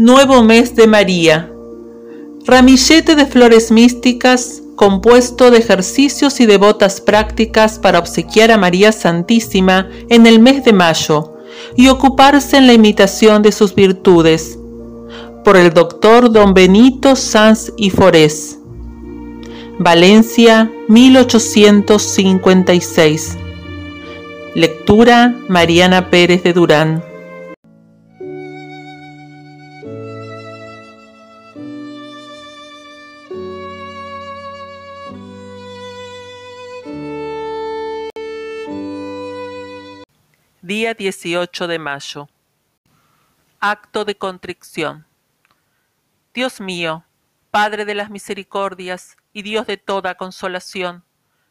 Nuevo mes de María. Ramillete de flores místicas compuesto de ejercicios y devotas prácticas para obsequiar a María Santísima en el mes de mayo y ocuparse en la imitación de sus virtudes. Por el doctor don Benito Sanz y Forés. Valencia, 1856. Lectura Mariana Pérez de Durán. Día 18 de mayo. Acto de contrición. Dios mío, Padre de las misericordias y Dios de toda consolación,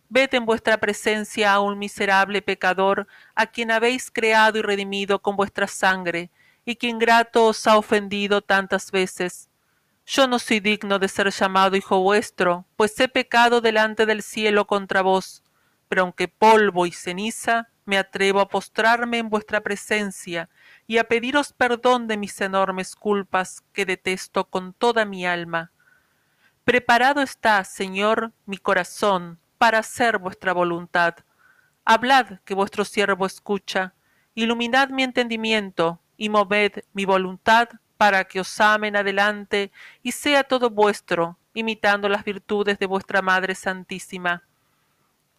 ved en vuestra presencia a un miserable pecador a quien habéis creado y redimido con vuestra sangre y que ingrato os ha ofendido tantas veces. Yo no soy digno de ser llamado hijo vuestro, pues he pecado delante del cielo contra vos, pero aunque polvo y ceniza, me atrevo a postrarme en vuestra presencia y a pediros perdón de mis enormes culpas que detesto con toda mi alma. Preparado está, Señor, mi corazón para hacer vuestra voluntad. Hablad que vuestro siervo escucha, iluminad mi entendimiento y moved mi voluntad para que os amen adelante y sea todo vuestro, imitando las virtudes de vuestra Madre Santísima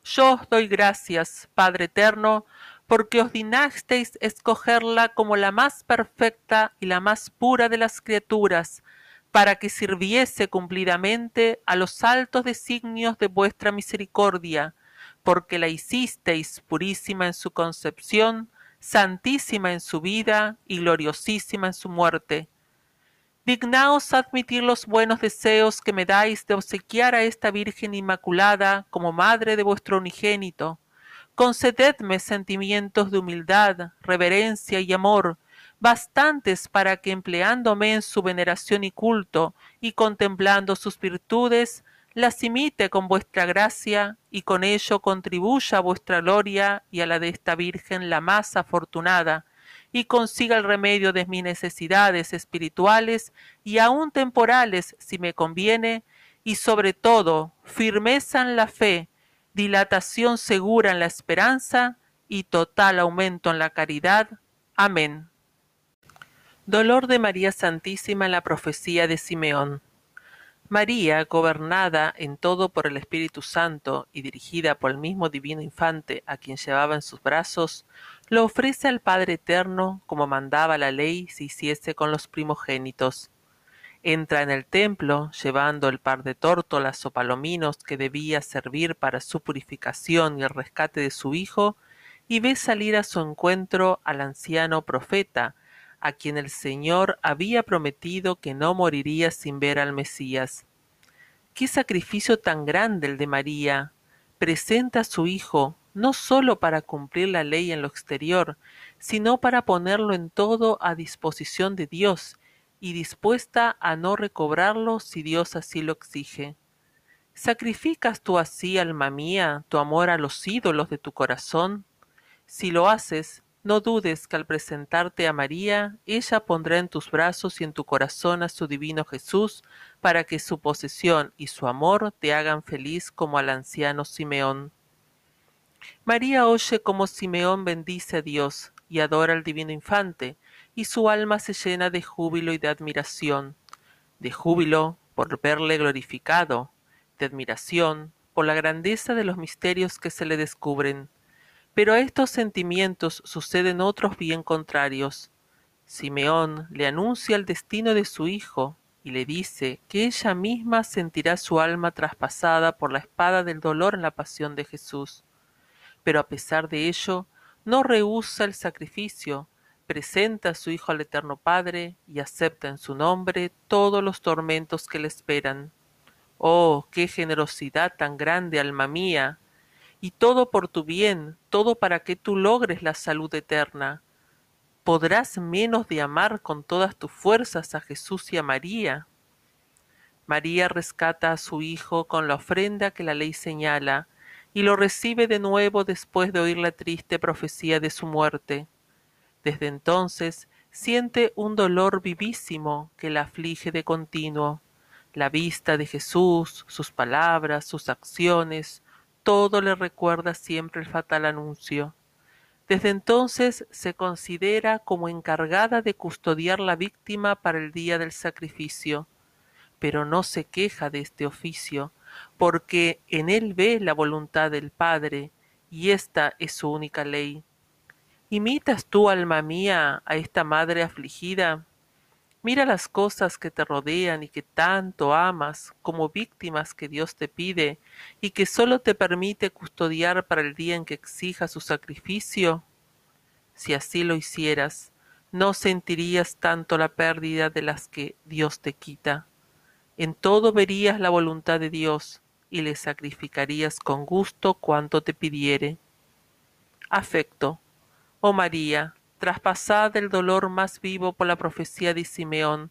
yo os doy gracias, Padre eterno, porque os dignasteis escogerla como la más perfecta y la más pura de las criaturas, para que sirviese cumplidamente a los altos designios de vuestra misericordia, porque la hicisteis purísima en su concepción, santísima en su vida y gloriosísima en su muerte dignaos admitir los buenos deseos que me dais de obsequiar a esta Virgen Inmaculada como madre de vuestro unigénito. Concededme sentimientos de humildad, reverencia y amor, bastantes para que empleándome en su veneración y culto y contemplando sus virtudes, las imite con vuestra gracia y con ello contribuya a vuestra gloria y a la de esta Virgen la más afortunada, y consiga el remedio de mis necesidades espirituales y aun temporales si me conviene, y sobre todo firmeza en la fe, dilatación segura en la esperanza y total aumento en la caridad. Amén. Dolor de María Santísima en la profecía de Simeón. María, gobernada en todo por el Espíritu Santo y dirigida por el mismo Divino Infante a quien llevaba en sus brazos, lo ofrece al Padre Eterno como mandaba la ley si hiciese con los primogénitos. Entra en el templo llevando el par de tórtolas o palominos que debía servir para su purificación y el rescate de su hijo, y ve salir a su encuentro al anciano profeta, a quien el Señor había prometido que no moriría sin ver al Mesías. Qué sacrificio tan grande el de María. Presenta a su hijo, no sólo para cumplir la ley en lo exterior, sino para ponerlo en todo a disposición de Dios y dispuesta a no recobrarlo si Dios así lo exige. ¿Sacrificas tú así, alma mía, tu amor a los ídolos de tu corazón? Si lo haces, no dudes que al presentarte a María, ella pondrá en tus brazos y en tu corazón a su divino Jesús, para que su posesión y su amor te hagan feliz como al anciano Simeón. María oye cómo Simeón bendice a Dios y adora al divino infante, y su alma se llena de júbilo y de admiración, de júbilo por verle glorificado, de admiración por la grandeza de los misterios que se le descubren. Pero a estos sentimientos suceden otros bien contrarios. Simeón le anuncia el destino de su hijo y le dice que ella misma sentirá su alma traspasada por la espada del dolor en la pasión de Jesús pero a pesar de ello no rehúsa el sacrificio, presenta a su Hijo al Eterno Padre y acepta en su nombre todos los tormentos que le esperan. Oh, qué generosidad tan grande, alma mía, y todo por tu bien, todo para que tú logres la salud eterna. ¿Podrás menos de amar con todas tus fuerzas a Jesús y a María? María rescata a su Hijo con la ofrenda que la ley señala, y lo recibe de nuevo después de oír la triste profecía de su muerte. Desde entonces siente un dolor vivísimo que la aflige de continuo. La vista de Jesús, sus palabras, sus acciones, todo le recuerda siempre el fatal anuncio. Desde entonces se considera como encargada de custodiar la víctima para el día del sacrificio, pero no se queja de este oficio, porque en él ve la voluntad del Padre, y esta es su única ley. ¿Imitas tú, alma mía, a esta madre afligida? Mira las cosas que te rodean y que tanto amas como víctimas que Dios te pide y que sólo te permite custodiar para el día en que exija su sacrificio. Si así lo hicieras, no sentirías tanto la pérdida de las que Dios te quita. En todo verías la voluntad de Dios y le sacrificarías con gusto cuanto te pidiere. Afecto. Oh María, traspasad el dolor más vivo por la profecía de Simeón.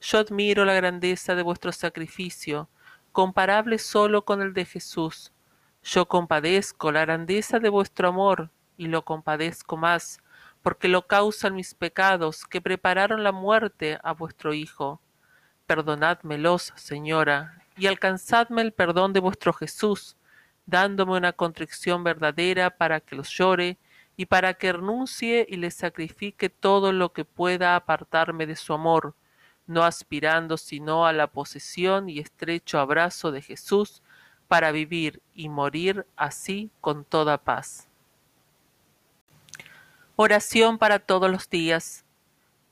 Yo admiro la grandeza de vuestro sacrificio, comparable solo con el de Jesús. Yo compadezco la grandeza de vuestro amor, y lo compadezco más, porque lo causan mis pecados que prepararon la muerte a vuestro Hijo. Perdonádmelos, Señora, y alcanzadme el perdón de vuestro Jesús, dándome una contrición verdadera para que los llore, y para que renuncie y le sacrifique todo lo que pueda apartarme de su amor, no aspirando sino a la posesión y estrecho abrazo de Jesús, para vivir y morir así con toda paz. Oración para todos los días.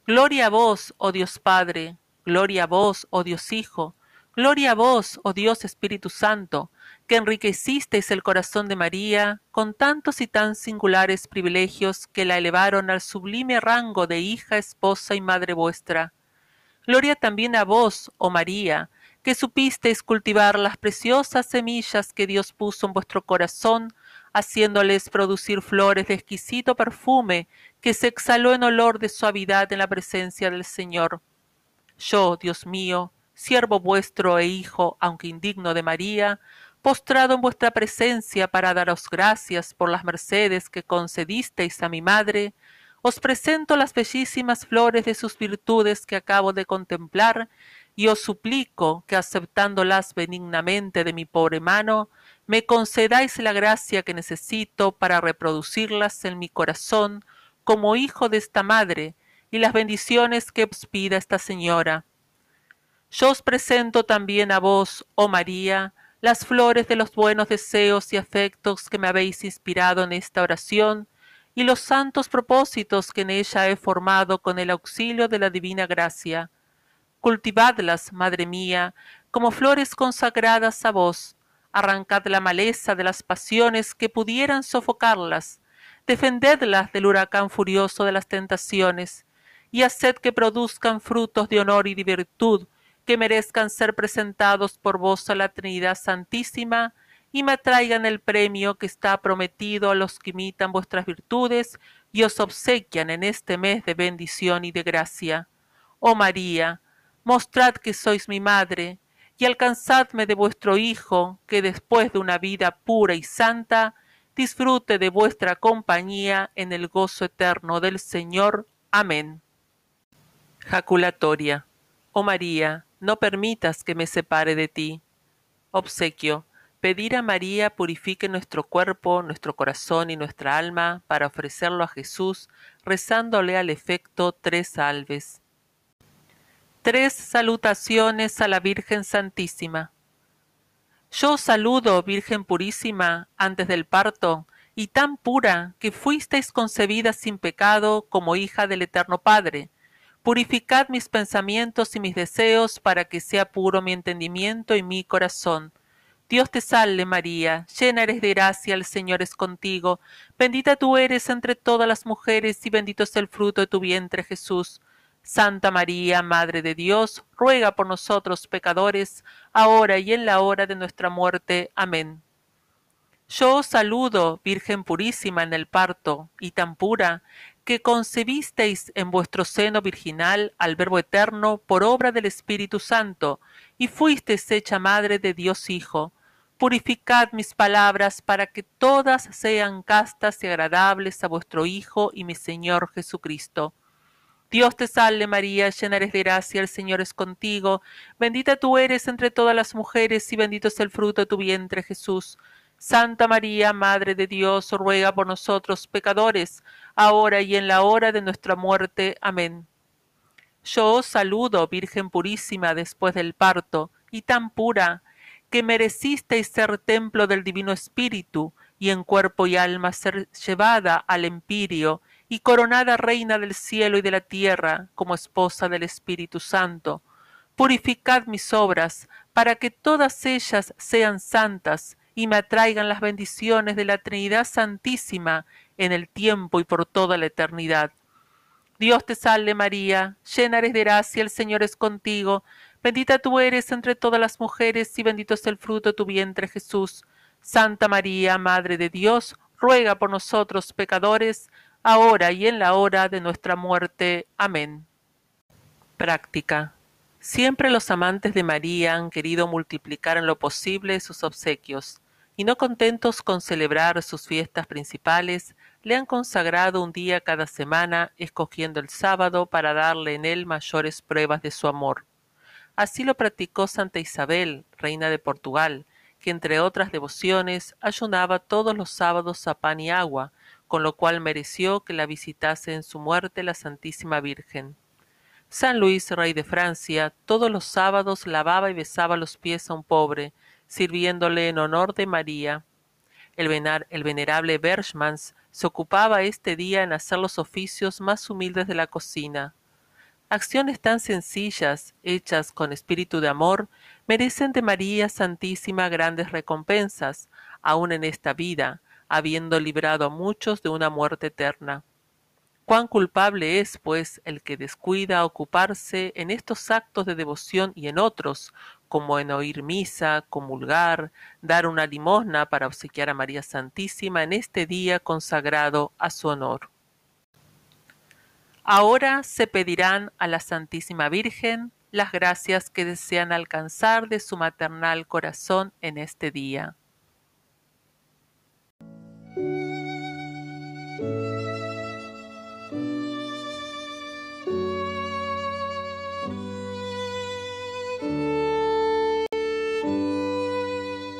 Gloria a vos, oh Dios Padre, gloria a vos, oh Dios Hijo, gloria a vos, oh Dios Espíritu Santo, que enriquecisteis el corazón de María con tantos y tan singulares privilegios que la elevaron al sublime rango de hija, esposa y madre vuestra. Gloria también a vos, oh María, que supisteis cultivar las preciosas semillas que Dios puso en vuestro corazón, haciéndoles producir flores de exquisito perfume que se exhaló en olor de suavidad en la presencia del Señor. Yo, Dios mío, siervo vuestro e hijo, aunque indigno de María, postrado en vuestra presencia para daros gracias por las mercedes que concedisteis a mi madre, os presento las bellísimas flores de sus virtudes que acabo de contemplar, y os suplico que aceptándolas benignamente de mi pobre mano, me concedáis la gracia que necesito para reproducirlas en mi corazón como hijo de esta madre, y las bendiciones que os pida esta señora. Yo os presento también a vos, oh María, las flores de los buenos deseos y afectos que me habéis inspirado en esta oración, y los santos propósitos que en ella he formado con el auxilio de la divina gracia. Cultivadlas, Madre mía, como flores consagradas a vos, arrancad la maleza de las pasiones que pudieran sofocarlas, defendedlas del huracán furioso de las tentaciones, y haced que produzcan frutos de honor y de virtud, que merezcan ser presentados por vos a la Trinidad Santísima y me traigan el premio que está prometido a los que imitan vuestras virtudes y os obsequian en este mes de bendición y de gracia. Oh María, mostrad que sois mi madre, y alcanzadme de vuestro Hijo, que después de una vida pura y santa, disfrute de vuestra compañía en el gozo eterno del Señor. Amén. Jaculatoria. Oh María, no permitas que me separe de ti. Obsequio. Pedir a María purifique nuestro cuerpo, nuestro corazón y nuestra alma para ofrecerlo a Jesús, rezándole al efecto tres salves. Tres salutaciones a la Virgen Santísima. Yo saludo, Virgen purísima, antes del parto, y tan pura que fuisteis concebida sin pecado como hija del Eterno Padre Purificad mis pensamientos y mis deseos para que sea puro mi entendimiento y mi corazón. Dios te salve María, llena eres de gracia, el Señor es contigo, bendita tú eres entre todas las mujeres y bendito es el fruto de tu vientre Jesús. Santa María, Madre de Dios, ruega por nosotros pecadores, ahora y en la hora de nuestra muerte. Amén. Yo os saludo, Virgen purísima en el parto, y tan pura, que concebisteis en vuestro seno virginal al Verbo eterno por obra del Espíritu Santo, y fuisteis hecha madre de Dios Hijo. Purificad mis palabras para que todas sean castas y agradables a vuestro Hijo y mi Señor Jesucristo. Dios te salve María, llena eres de gracia, el Señor es contigo, bendita tú eres entre todas las mujeres y bendito es el fruto de tu vientre Jesús. Santa María, Madre de Dios, ruega por nosotros pecadores, ahora y en la hora de nuestra muerte. Amén. Yo os saludo, Virgen purísima, después del parto, y tan pura, que merecisteis ser templo del Divino Espíritu, y en cuerpo y alma ser llevada al empirio, y coronada reina del cielo y de la tierra, como esposa del Espíritu Santo. Purificad mis obras, para que todas ellas sean santas, y me atraigan las bendiciones de la Trinidad Santísima en el tiempo y por toda la eternidad. Dios te salve María, llena eres de gracia, el Señor es contigo, bendita tú eres entre todas las mujeres y bendito es el fruto de tu vientre Jesús. Santa María, Madre de Dios, ruega por nosotros pecadores, ahora y en la hora de nuestra muerte. Amén. Práctica. Siempre los amantes de María han querido multiplicar en lo posible sus obsequios, y no contentos con celebrar sus fiestas principales, le han consagrado un día cada semana, escogiendo el sábado para darle en él mayores pruebas de su amor. Así lo practicó Santa Isabel, reina de Portugal, que entre otras devociones ayunaba todos los sábados a pan y agua, con lo cual mereció que la visitase en su muerte la Santísima Virgen. San Luis, rey de Francia, todos los sábados lavaba y besaba los pies a un pobre, sirviéndole en honor de María. El, venerable Berchmans se ocupaba este día en hacer los oficios más humildes de la cocina. Acciones tan sencillas, hechas con espíritu de amor, merecen de María Santísima grandes recompensas, aun en esta vida, habiendo librado a muchos de una muerte eterna. Cuán culpable es, pues, el que descuida ocuparse en estos actos de devoción y en otros, como en oír misa, comulgar, dar una limosna para obsequiar a María Santísima en este día consagrado a su honor. Ahora se pedirán a la Santísima Virgen las gracias que desean alcanzar de su maternal corazón en este día.